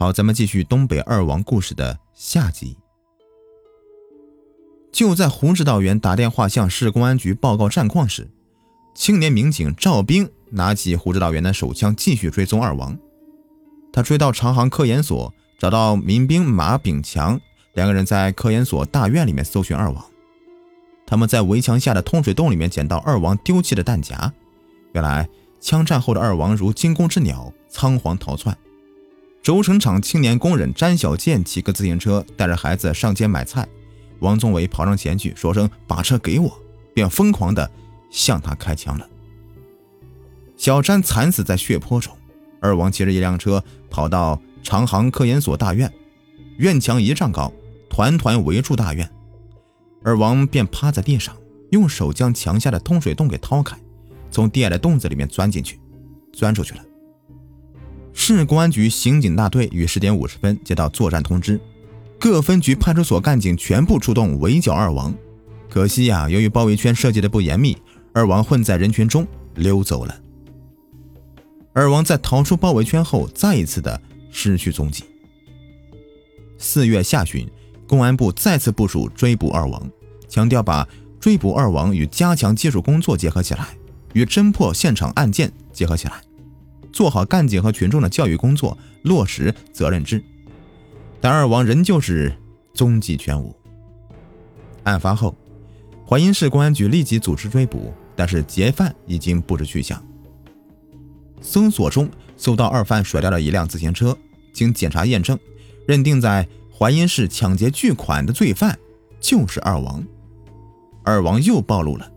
好，咱们继续东北二王故事的下集。就在胡指导员打电话向市公安局报告战况时，青年民警赵兵拿起胡指导员的手枪，继续追踪二王。他追到长航科研所，找到民兵马炳强，两个人在科研所大院里面搜寻二王。他们在围墙下的通水洞里面捡到二王丢弃的弹夹。原来枪战后的二王如惊弓之鸟，仓皇逃窜。轴承厂青年工人詹小建骑个自行车，带着孩子上街买菜。王宗伟跑上前去，说声“把车给我”，便疯狂地向他开枪了。小詹惨死在血泊中。二王骑着一辆车跑到长航科研所大院，院墙一丈高，团团围住大院。二王便趴在地上，用手将墙下的通水洞给掏开，从地下的洞子里面钻进去，钻出去了。市公安局刑警大队于十点五十分接到作战通知。各分局派出所干警全部出动围剿二王，可惜呀，由于包围圈设计的不严密，二王混在人群中溜走了。二王在逃出包围圈后，再一次的失去踪迹。四月下旬，公安部再次部署追捕二王，强调把追捕二王与加强技术工作结合起来，与侦破现场案件结合起来，做好干警和群众的教育工作，落实责任制。但二王仍旧是踪迹全无。案发后，淮阴市公安局立即组织追捕，但是劫犯已经不知去向。搜索中搜到二犯甩掉了一辆自行车，经检查验证，认定在淮阴市抢劫巨款的罪犯就是二王。二王又暴露了，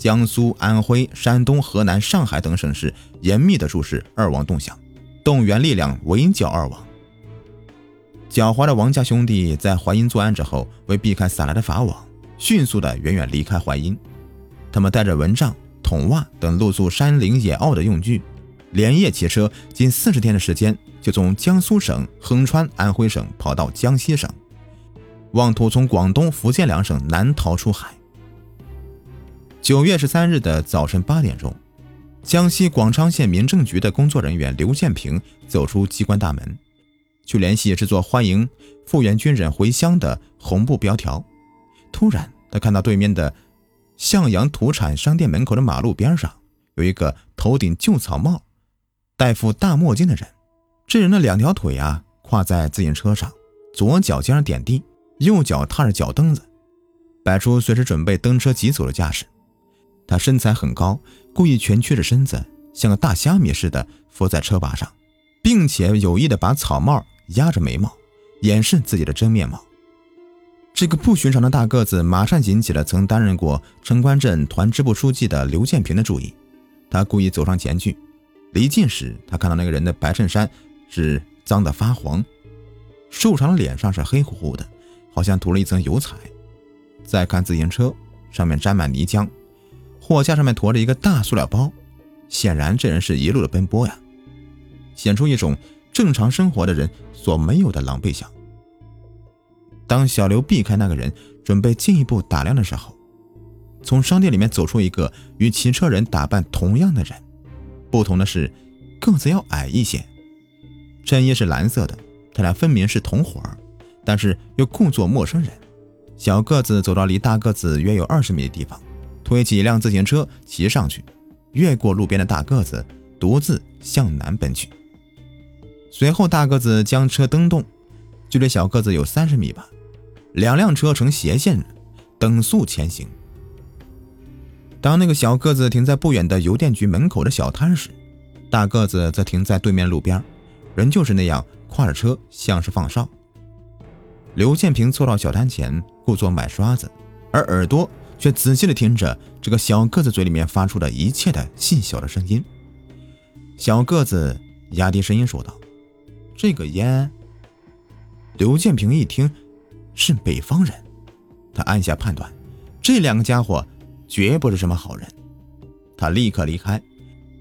江苏、安徽、山东、河南、上海等省市严密的注视二王动向，动员力量围剿二王。狡猾的王家兄弟在淮阴作案之后，为避开撒来的法网，迅速的远远离开淮阴。他们带着蚊帐、桶袜等露宿山林野坳的用具，连夜骑车，近四十天的时间，就从江苏省横穿安徽省，跑到江西省，妄图从广东、福建两省南逃出海。九月十三日的早晨八点钟，江西广昌县民政局的工作人员刘建平走出机关大门。去联系制作欢迎复员军人回乡的红布标条。突然，他看到对面的向阳土产商店门口的马路边上有一个头顶旧草帽、戴副大墨镜的人。这人的两条腿啊跨在自行车上，左脚尖点地，右脚踏着脚蹬子，摆出随时准备蹬车疾走的架势。他身材很高，故意蜷曲着身子，像个大虾米似的伏在车把上，并且有意的把草帽。压着眉毛，掩饰自己的真面貌。这个不寻常的大个子马上引起了曾担任过城关镇团支部书记的刘建平的注意。他故意走上前去，离近时，他看到那个人的白衬衫是脏得发黄，瘦长的脸上是黑乎乎的，好像涂了一层油彩。再看自行车，上面沾满泥浆，货架上面驮着一个大塑料包，显然这人是一路的奔波呀，显出一种。正常生活的人所没有的狼狈相。当小刘避开那个人，准备进一步打量的时候，从商店里面走出一个与骑车人打扮同样的人，不同的是个子要矮一些，衬衣是蓝色的。他俩分明是同伙，但是又故作陌生人。小个子走到离大个子约有二十米的地方，推起一辆自行车骑上去，越过路边的大个子，独自向南奔去。随后，大个子将车蹬动，距离小个子有三十米吧。两辆车呈斜线，等速前行。当那个小个子停在不远的邮电局门口的小摊时，大个子则停在对面路边，仍旧是那样挎着车，像是放哨。刘建平凑到小摊前，故作买刷子，而耳朵却仔细地听着这个小个子嘴里面发出的一切的细小的声音。小个子压低声音说道。这个烟，刘建平一听是北方人，他暗下判断，这两个家伙绝不是什么好人。他立刻离开，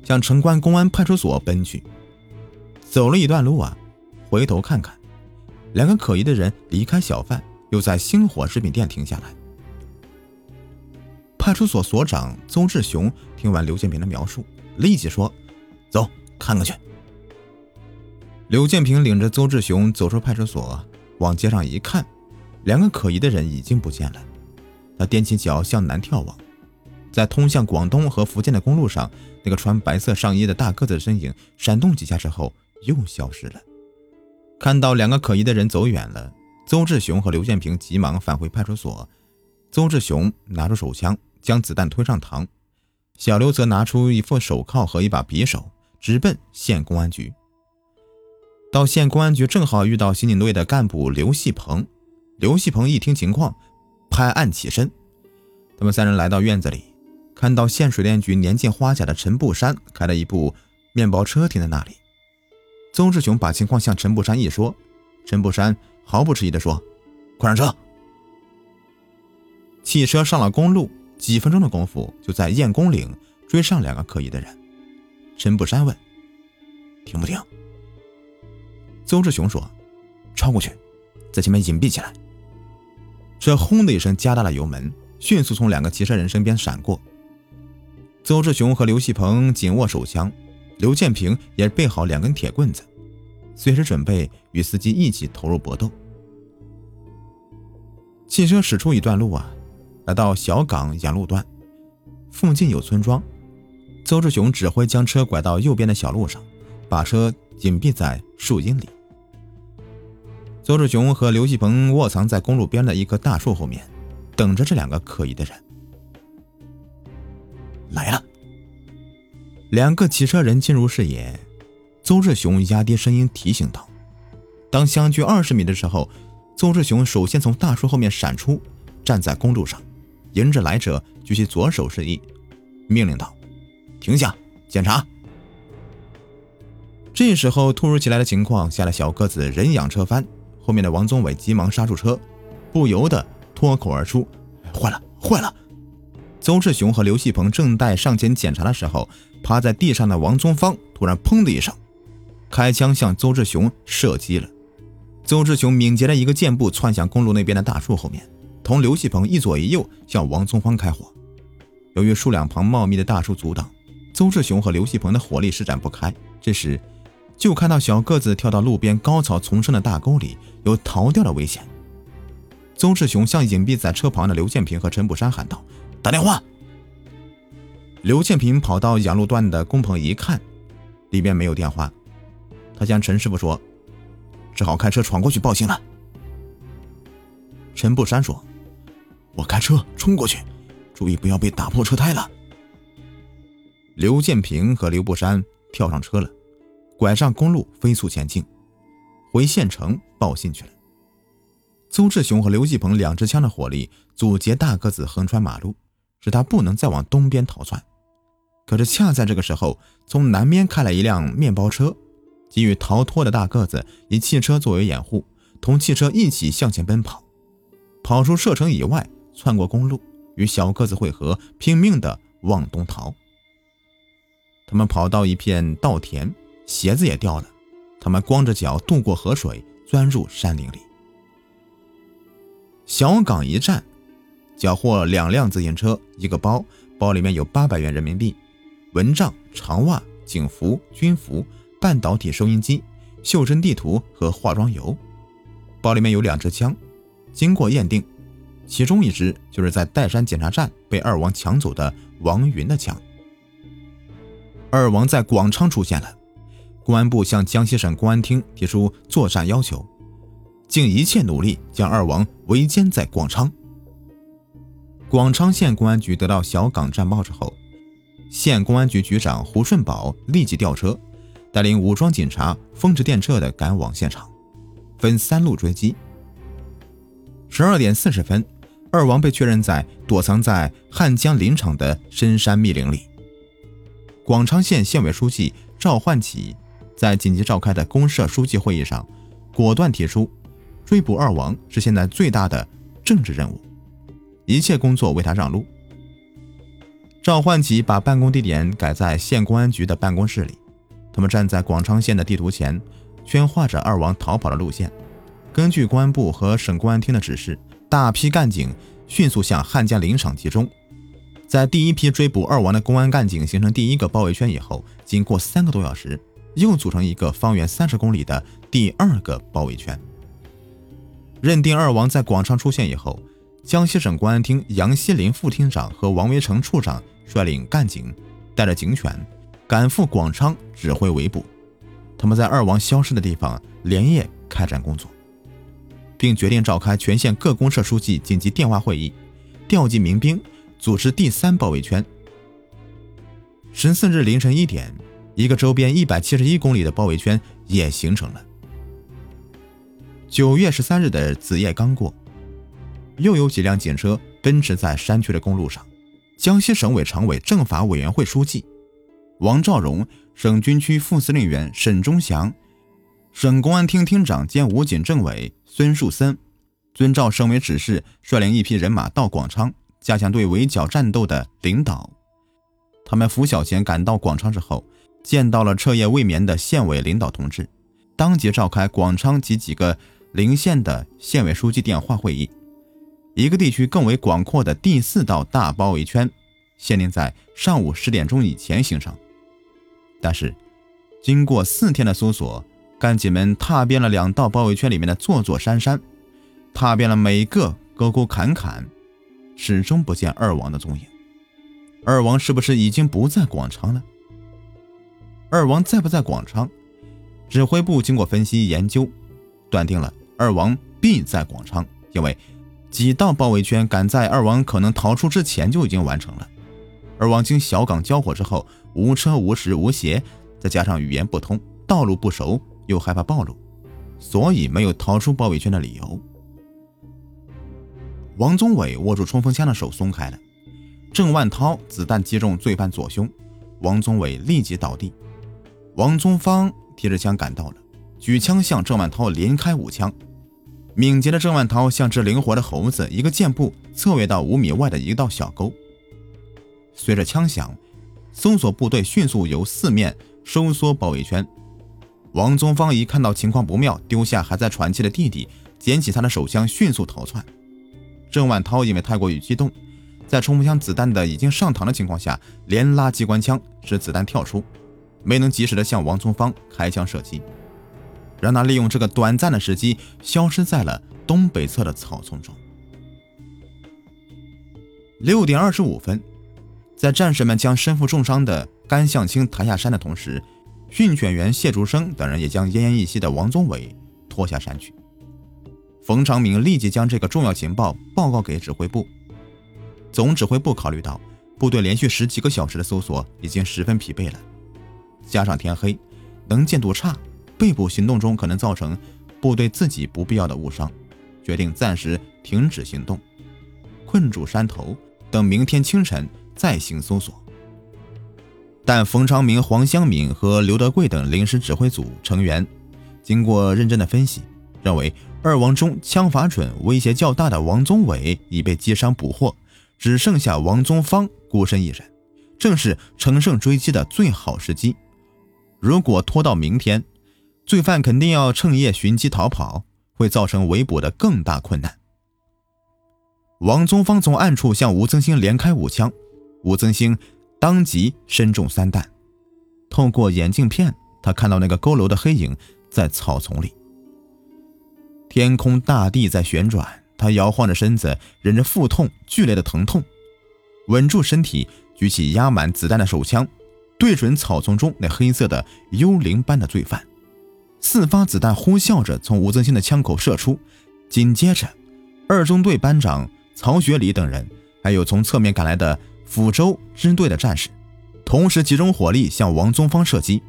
向城关公安派出所奔去。走了一段路啊，回头看看，两个可疑的人离开小贩，又在星火食品店停下来。派出所所长邹志雄听完刘建平的描述，立即说：“走，看看去。”刘建平领着邹志雄走出派出所，往街上一看，两个可疑的人已经不见了。他踮起脚向南眺望，在通向广东和福建的公路上，那个穿白色上衣的大个子身影闪动几下之后又消失了。看到两个可疑的人走远了，邹志雄和刘建平急忙返回派出所。邹志雄拿出手枪，将子弹推上膛；小刘则拿出一副手铐和一把匕首，直奔县公安局。到县公安局，正好遇到刑警队的干部刘细鹏。刘细鹏一听情况，拍案起身。他们三人来到院子里，看到县水电局年近花甲的陈步山开了一部面包车停在那里。邹志雄把情况向陈步山一说，陈步山毫不迟疑地说：“快上车！”汽车上了公路，几分钟的功夫，就在燕公岭追上两个可疑的人。陈步山问：“停不停？”邹志雄说：“超过去，在前面隐蔽起来。”车轰的一声加大了油门，迅速从两个骑车人身边闪过。邹志雄和刘锡鹏紧握手枪，刘建平也备好两根铁棍子，随时准备与司机一起投入搏斗。汽车驶出一段路啊，来到小港沿路段，附近有村庄。邹志雄指挥将车拐到右边的小路上，把车隐蔽在树荫里。邹志雄和刘继鹏卧藏在公路边的一棵大树后面，等着这两个可疑的人来了。两个骑车人进入视野，邹志雄压低声音提醒道：“当相距二十米的时候，邹志雄首先从大树后面闪出，站在公路上，迎着来者举起左手示意，命令道：‘停下，检查。’这时候，突如其来的情况吓得小个子人仰车翻。”后面的王宗伟急忙刹住车，不由得脱口而出：“坏了，坏了！”邹志雄和刘细鹏正待上前检查的时候，趴在地上的王宗芳突然“砰”的一声，开枪向邹志雄射击了。邹志雄敏捷的一个箭步窜向公路那边的大树后面，同刘细鹏一左一右向王宗芳开火。由于树两旁茂密的大树阻挡，邹志雄和刘细鹏的火力施展不开。这时，就看到小个子跳到路边高草丛生的大沟里，有逃掉的危险。邹志雄向隐蔽在车旁的刘建平和陈步山喊道：“打电话！”刘建平跑到养路段的工棚一看，里面没有电话。他向陈师傅说：“只好开车闯过去报信了。”陈步山说：“我开车冲过去，注意不要被打破车胎了。”刘建平和刘步山跳上车了。拐上公路，飞速前进，回县城报信去了。邹志雄和刘继鹏两支枪的火力阻截大个子横穿马路，使他不能再往东边逃窜。可是恰在这个时候，从南边开来一辆面包车，急于逃脱的大个子以汽车作为掩护，同汽车一起向前奔跑，跑出射程以外，窜过公路，与小个子汇合，拼命地往东逃。他们跑到一片稻田。鞋子也掉了，他们光着脚渡过河水，钻入山林里。小岗一站，缴获两辆自行车，一个包，包里面有八百元人民币、蚊帐、长袜、警服、军服、半导体收音机、袖珍地图和化妆油。包里面有两支枪，经过验定，其中一支就是在岱山检查站被二王抢走的王云的枪。二王在广昌出现了。公安部向江西省公安厅提出作战要求，尽一切努力将二王围歼在广昌。广昌县公安局得到小岗战报之后，县公安局局长胡顺宝立即调车，带领武装警察风驰电掣地赶往现场，分三路追击。十二点四十分，二王被确认在躲藏在汉江林场的深山密林里。广昌县县委书记赵焕起。在紧急召开的公社书记会议上，果断提出，追捕二王是现在最大的政治任务，一切工作为他让路。赵焕起把办公地点改在县公安局的办公室里，他们站在广昌县的地图前，圈画着二王逃跑的路线。根据公安部和省公安厅的指示，大批干警迅速向汉江林场集中。在第一批追捕二王的公安干警形成第一个包围圈以后，经过三个多小时。又组成一个方圆三十公里的第二个包围圈。认定二王在广昌出现以后，江西省公安厅杨锡林副厅长和王维成处长率领干警，带着警犬，赶赴广昌指挥围捕。他们在二王消失的地方连夜开展工作，并决定召开全县各公社书记紧急电话会议，调集民兵，组织第三包围圈。十四日凌晨一点，一个周边一百七十一公里的包围圈也形成了。九月十三日的子夜刚过，又有几辆警车奔驰在山区的公路上。江西省委常委政法委员会书记王兆荣、省军区副司令员沈忠祥、省公安厅厅长兼武警政委孙树森，遵照省委指示，率领一批人马到广昌，加强对围剿战斗的领导。他们拂晓前赶到广昌之后，见到了彻夜未眠的县委领导同志，当即召开广昌及几个。邻县的县委书记电话会议，一个地区更为广阔的第四道大包围圈，限定在上午十点钟以前形成。但是，经过四天的搜索，干警们踏遍了两道包围圈里面的座座山山，踏遍了每个沟沟坎坎，始终不见二王的踪影。二王是不是已经不在广昌了？二王在不在广昌？指挥部经过分析研究，断定了。二王必在广昌，因为几道包围圈赶在二王可能逃出之前就已经完成了。二王经小岗交火之后，无车无食无鞋，再加上语言不通、道路不熟，又害怕暴露，所以没有逃出包围圈的理由。王宗伟握住冲锋枪的手松开了，郑万涛子弹击中罪犯左胸，王宗伟立即倒地。王宗芳提着枪赶到了，举枪向郑万涛连开五枪。敏捷的郑万涛像只灵活的猴子，一个箭步侧跃到五米外的一道小沟。随着枪响，搜索部队迅速由四面收缩包围圈。王宗芳一看到情况不妙，丢下还在喘气的弟弟，捡起他的手枪，迅速逃窜。郑万涛因为太过于激动，在冲锋枪子弹的已经上膛的情况下，连拉机关枪，使子弹跳出，没能及时的向王宗芳开枪射击。让他利用这个短暂的时机，消失在了东北侧的草丛中。六点二十五分，在战士们将身负重伤的甘向清抬下山的同时，训犬员谢竹生等人也将奄奄一息的王宗伟拖下山去。冯长明立即将这个重要情报报告给指挥部。总指挥部考虑到部队连续十几个小时的搜索已经十分疲惫了，加上天黑，能见度差。被捕行动中可能造成部队自己不必要的误伤，决定暂时停止行动，困住山头，等明天清晨再行搜索。但冯昌明、黄湘敏和刘德贵等临时指挥组成员经过认真的分析，认为二王中枪法准、威胁较大的王宗伟已被击伤捕获，只剩下王宗芳孤身一人，正是乘胜追击的最好时机。如果拖到明天，罪犯肯定要趁夜寻机逃跑，会造成围捕的更大困难。王宗芳从暗处向吴增兴连开五枪，吴增兴当即身中三弹。透过眼镜片，他看到那个佝偻的黑影在草丛里。天空大地在旋转，他摇晃着身子，忍着腹痛剧烈的疼痛，稳住身体，举起压满子弹的手枪，对准草丛中那黑色的幽灵般的罪犯。四发子弹呼啸着从吴增新的枪口射出，紧接着，二中队班长曹学礼等人，还有从侧面赶来的抚州支队的战士，同时集中火力向王宗芳射击，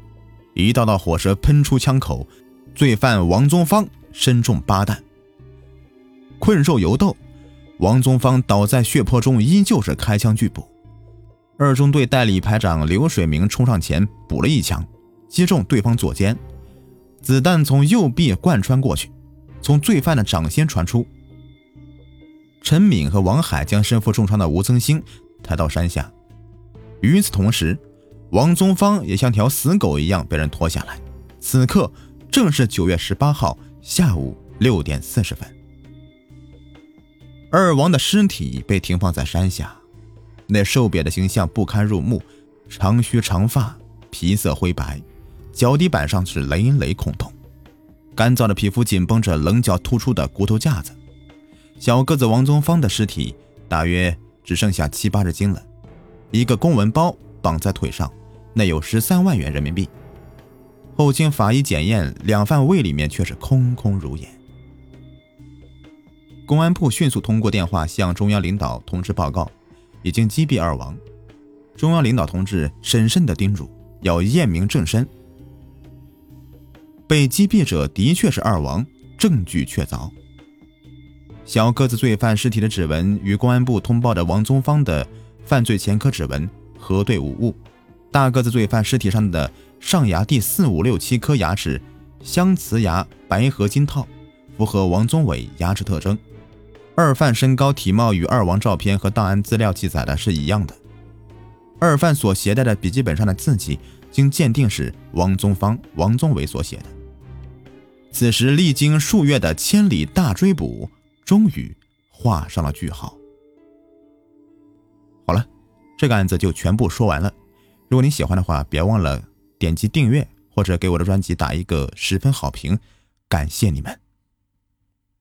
一道道火舌喷出枪口，罪犯王宗芳身中八弹。困兽犹斗，王宗芳倒在血泊中，依旧是开枪拒捕。二中队代理排长刘水明冲上前补了一枪，击中对方左肩。子弹从右臂贯穿过去，从罪犯的掌心传出。陈敏和王海将身负重伤的吴增兴抬到山下。与此同时，王宗芳也像条死狗一样被人拖下来。此刻正是九月十八号下午六点四十分。二王的尸体被停放在山下，那瘦瘪的形象不堪入目，长须长发，皮色灰白。脚底板上是累累空洞，干燥的皮肤紧绷着棱角突出的骨头架子。小个子王宗芳的尸体大约只剩下七八十斤了，一个公文包绑在腿上，内有十三万元人民币。后经法医检验，两犯胃里面却是空空如也。公安部迅速通过电话向中央领导同志报告，已经击毙二王。中央领导同志审慎地叮嘱，要验明正身。被击毙者的确是二王，证据确凿。小个子罪犯尸体的指纹与公安部通报的王宗芳的犯罪前科指纹核对无误，大个子罪犯尸体上的上牙第四五六七颗牙齿镶瓷牙白合金套，符合王宗伟牙齿特征。二犯身高体貌与二王照片和档案资料记载的是一样的。二犯所携带的笔记本上的字迹，经鉴定是王宗芳、王宗伟所写的。此时，历经数月的千里大追捕，终于画上了句号。好了，这个案子就全部说完了。如果你喜欢的话，别忘了点击订阅或者给我的专辑打一个十分好评，感谢你们。